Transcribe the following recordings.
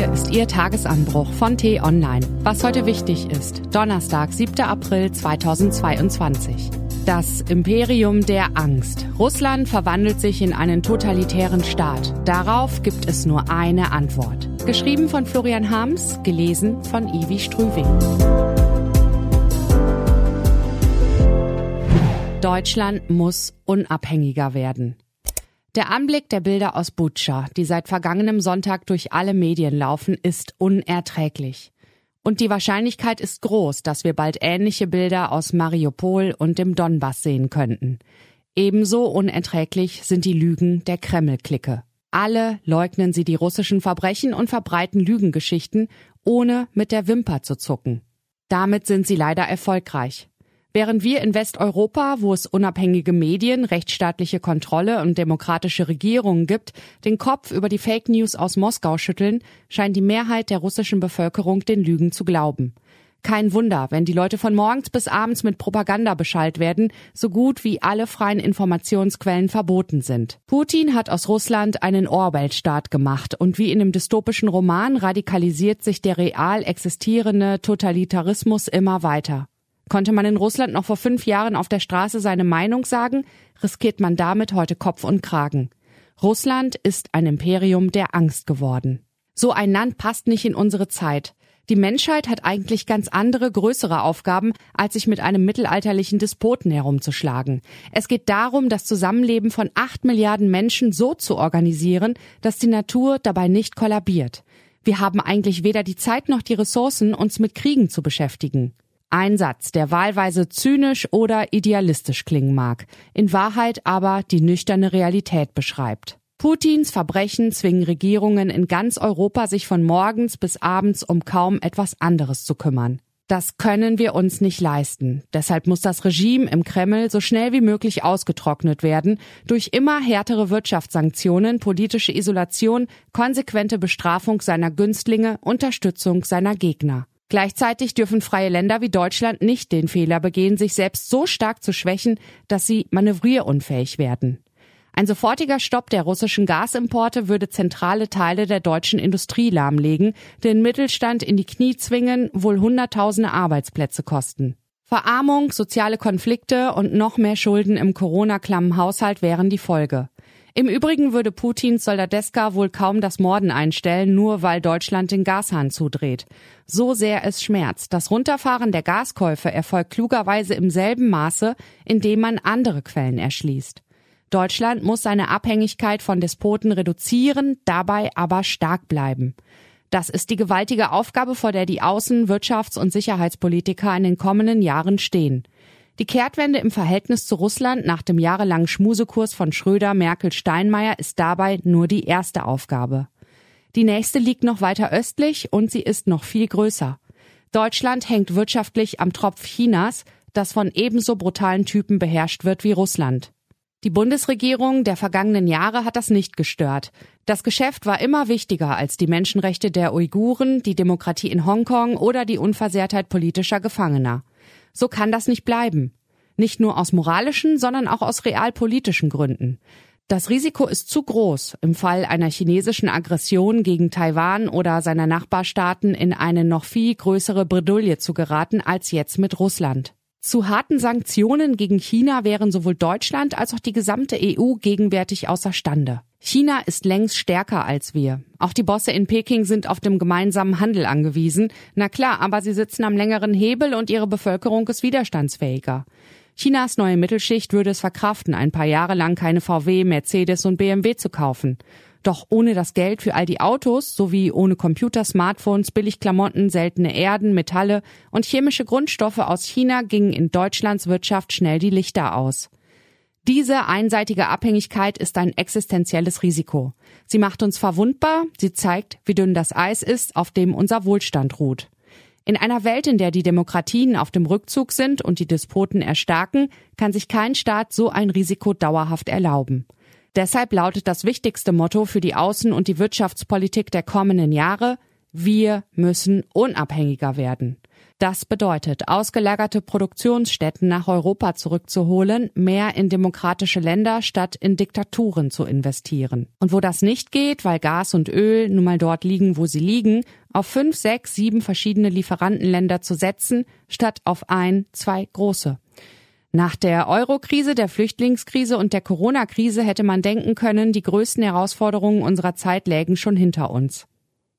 Hier ist Ihr Tagesanbruch von T-Online. Was heute wichtig ist. Donnerstag, 7. April 2022. Das Imperium der Angst. Russland verwandelt sich in einen totalitären Staat. Darauf gibt es nur eine Antwort. Geschrieben von Florian Harms, gelesen von Ivi Strüving. Deutschland muss unabhängiger werden. Der Anblick der Bilder aus Butscha, die seit vergangenem Sonntag durch alle Medien laufen, ist unerträglich. Und die Wahrscheinlichkeit ist groß, dass wir bald ähnliche Bilder aus Mariupol und dem Donbass sehen könnten. Ebenso unerträglich sind die Lügen der Kreml-Clique. Alle leugnen sie die russischen Verbrechen und verbreiten Lügengeschichten, ohne mit der Wimper zu zucken. Damit sind sie leider erfolgreich. Während wir in Westeuropa, wo es unabhängige Medien, rechtsstaatliche Kontrolle und demokratische Regierungen gibt, den Kopf über die Fake News aus Moskau schütteln, scheint die Mehrheit der russischen Bevölkerung den Lügen zu glauben. Kein Wunder, wenn die Leute von morgens bis abends mit Propaganda beschallt werden, so gut wie alle freien Informationsquellen verboten sind. Putin hat aus Russland einen Orwell-Staat gemacht und wie in einem dystopischen Roman radikalisiert sich der real existierende Totalitarismus immer weiter. Konnte man in Russland noch vor fünf Jahren auf der Straße seine Meinung sagen, riskiert man damit heute Kopf und Kragen. Russland ist ein Imperium der Angst geworden. So ein Land passt nicht in unsere Zeit. Die Menschheit hat eigentlich ganz andere, größere Aufgaben, als sich mit einem mittelalterlichen Despoten herumzuschlagen. Es geht darum, das Zusammenleben von acht Milliarden Menschen so zu organisieren, dass die Natur dabei nicht kollabiert. Wir haben eigentlich weder die Zeit noch die Ressourcen, uns mit Kriegen zu beschäftigen. Ein Satz, der wahlweise zynisch oder idealistisch klingen mag, in Wahrheit aber die nüchterne Realität beschreibt. Putins Verbrechen zwingen Regierungen in ganz Europa, sich von morgens bis abends um kaum etwas anderes zu kümmern. Das können wir uns nicht leisten. Deshalb muss das Regime im Kreml so schnell wie möglich ausgetrocknet werden durch immer härtere Wirtschaftssanktionen, politische Isolation, konsequente Bestrafung seiner Günstlinge, Unterstützung seiner Gegner. Gleichzeitig dürfen freie Länder wie Deutschland nicht den Fehler begehen, sich selbst so stark zu schwächen, dass sie manövrierunfähig werden. Ein sofortiger Stopp der russischen Gasimporte würde zentrale Teile der deutschen Industrie lahmlegen, den Mittelstand in die Knie zwingen, wohl Hunderttausende Arbeitsplätze kosten. Verarmung, soziale Konflikte und noch mehr Schulden im Corona-klammen Haushalt wären die Folge. Im Übrigen würde Putins Soldadeska wohl kaum das Morden einstellen, nur weil Deutschland den Gashahn zudreht. So sehr es schmerzt. Das Runterfahren der Gaskäufe erfolgt klugerweise im selben Maße, indem man andere Quellen erschließt. Deutschland muss seine Abhängigkeit von Despoten reduzieren, dabei aber stark bleiben. Das ist die gewaltige Aufgabe, vor der die Außen-, Wirtschafts- und Sicherheitspolitiker in den kommenden Jahren stehen. Die Kehrtwende im Verhältnis zu Russland nach dem jahrelangen Schmusekurs von Schröder, Merkel, Steinmeier ist dabei nur die erste Aufgabe. Die nächste liegt noch weiter östlich und sie ist noch viel größer. Deutschland hängt wirtschaftlich am Tropf Chinas, das von ebenso brutalen Typen beherrscht wird wie Russland. Die Bundesregierung der vergangenen Jahre hat das nicht gestört. Das Geschäft war immer wichtiger als die Menschenrechte der Uiguren, die Demokratie in Hongkong oder die Unversehrtheit politischer Gefangener. So kann das nicht bleiben. Nicht nur aus moralischen, sondern auch aus realpolitischen Gründen. Das Risiko ist zu groß, im Fall einer chinesischen Aggression gegen Taiwan oder seiner Nachbarstaaten in eine noch viel größere Bredouille zu geraten als jetzt mit Russland. Zu harten Sanktionen gegen China wären sowohl Deutschland als auch die gesamte EU gegenwärtig außerstande. China ist längst stärker als wir. Auch die Bosse in Peking sind auf dem gemeinsamen Handel angewiesen. Na klar, aber sie sitzen am längeren Hebel und ihre Bevölkerung ist widerstandsfähiger. Chinas neue Mittelschicht würde es verkraften, ein paar Jahre lang keine VW, Mercedes und BMW zu kaufen. Doch ohne das Geld für all die Autos sowie ohne Computer, Smartphones, Billigklamotten, seltene Erden, Metalle und chemische Grundstoffe aus China gingen in Deutschlands Wirtschaft schnell die Lichter aus. Diese einseitige Abhängigkeit ist ein existenzielles Risiko. Sie macht uns verwundbar, sie zeigt, wie dünn das Eis ist, auf dem unser Wohlstand ruht. In einer Welt, in der die Demokratien auf dem Rückzug sind und die Despoten erstarken, kann sich kein Staat so ein Risiko dauerhaft erlauben. Deshalb lautet das wichtigste Motto für die Außen- und die Wirtschaftspolitik der kommenden Jahre Wir müssen unabhängiger werden. Das bedeutet, ausgelagerte Produktionsstätten nach Europa zurückzuholen, mehr in demokratische Länder statt in Diktaturen zu investieren. Und wo das nicht geht, weil Gas und Öl nun mal dort liegen, wo sie liegen, auf fünf, sechs, sieben verschiedene Lieferantenländer zu setzen, statt auf ein, zwei große. Nach der Euro-Krise, der Flüchtlingskrise und der Corona-Krise hätte man denken können, die größten Herausforderungen unserer Zeit lägen schon hinter uns.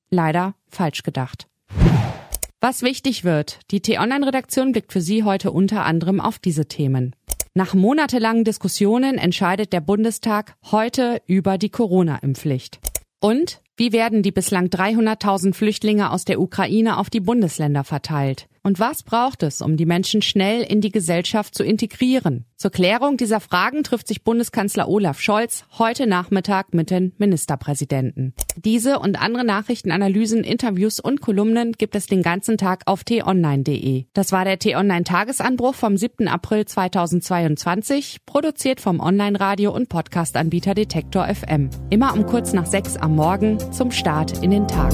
Leider falsch gedacht. Was wichtig wird, die T-Online-Redaktion blickt für Sie heute unter anderem auf diese Themen. Nach monatelangen Diskussionen entscheidet der Bundestag heute über die Corona-Impfpflicht. Und wie werden die bislang 300.000 Flüchtlinge aus der Ukraine auf die Bundesländer verteilt? Und was braucht es, um die Menschen schnell in die Gesellschaft zu integrieren? Zur Klärung dieser Fragen trifft sich Bundeskanzler Olaf Scholz heute Nachmittag mit den Ministerpräsidenten. Diese und andere Nachrichtenanalysen, Interviews und Kolumnen gibt es den ganzen Tag auf t-online.de. Das war der t-online Tagesanbruch vom 7. April 2022, produziert vom Online-Radio und Podcast-Anbieter Detektor FM. Immer um kurz nach sechs am Morgen zum Start in den Tag.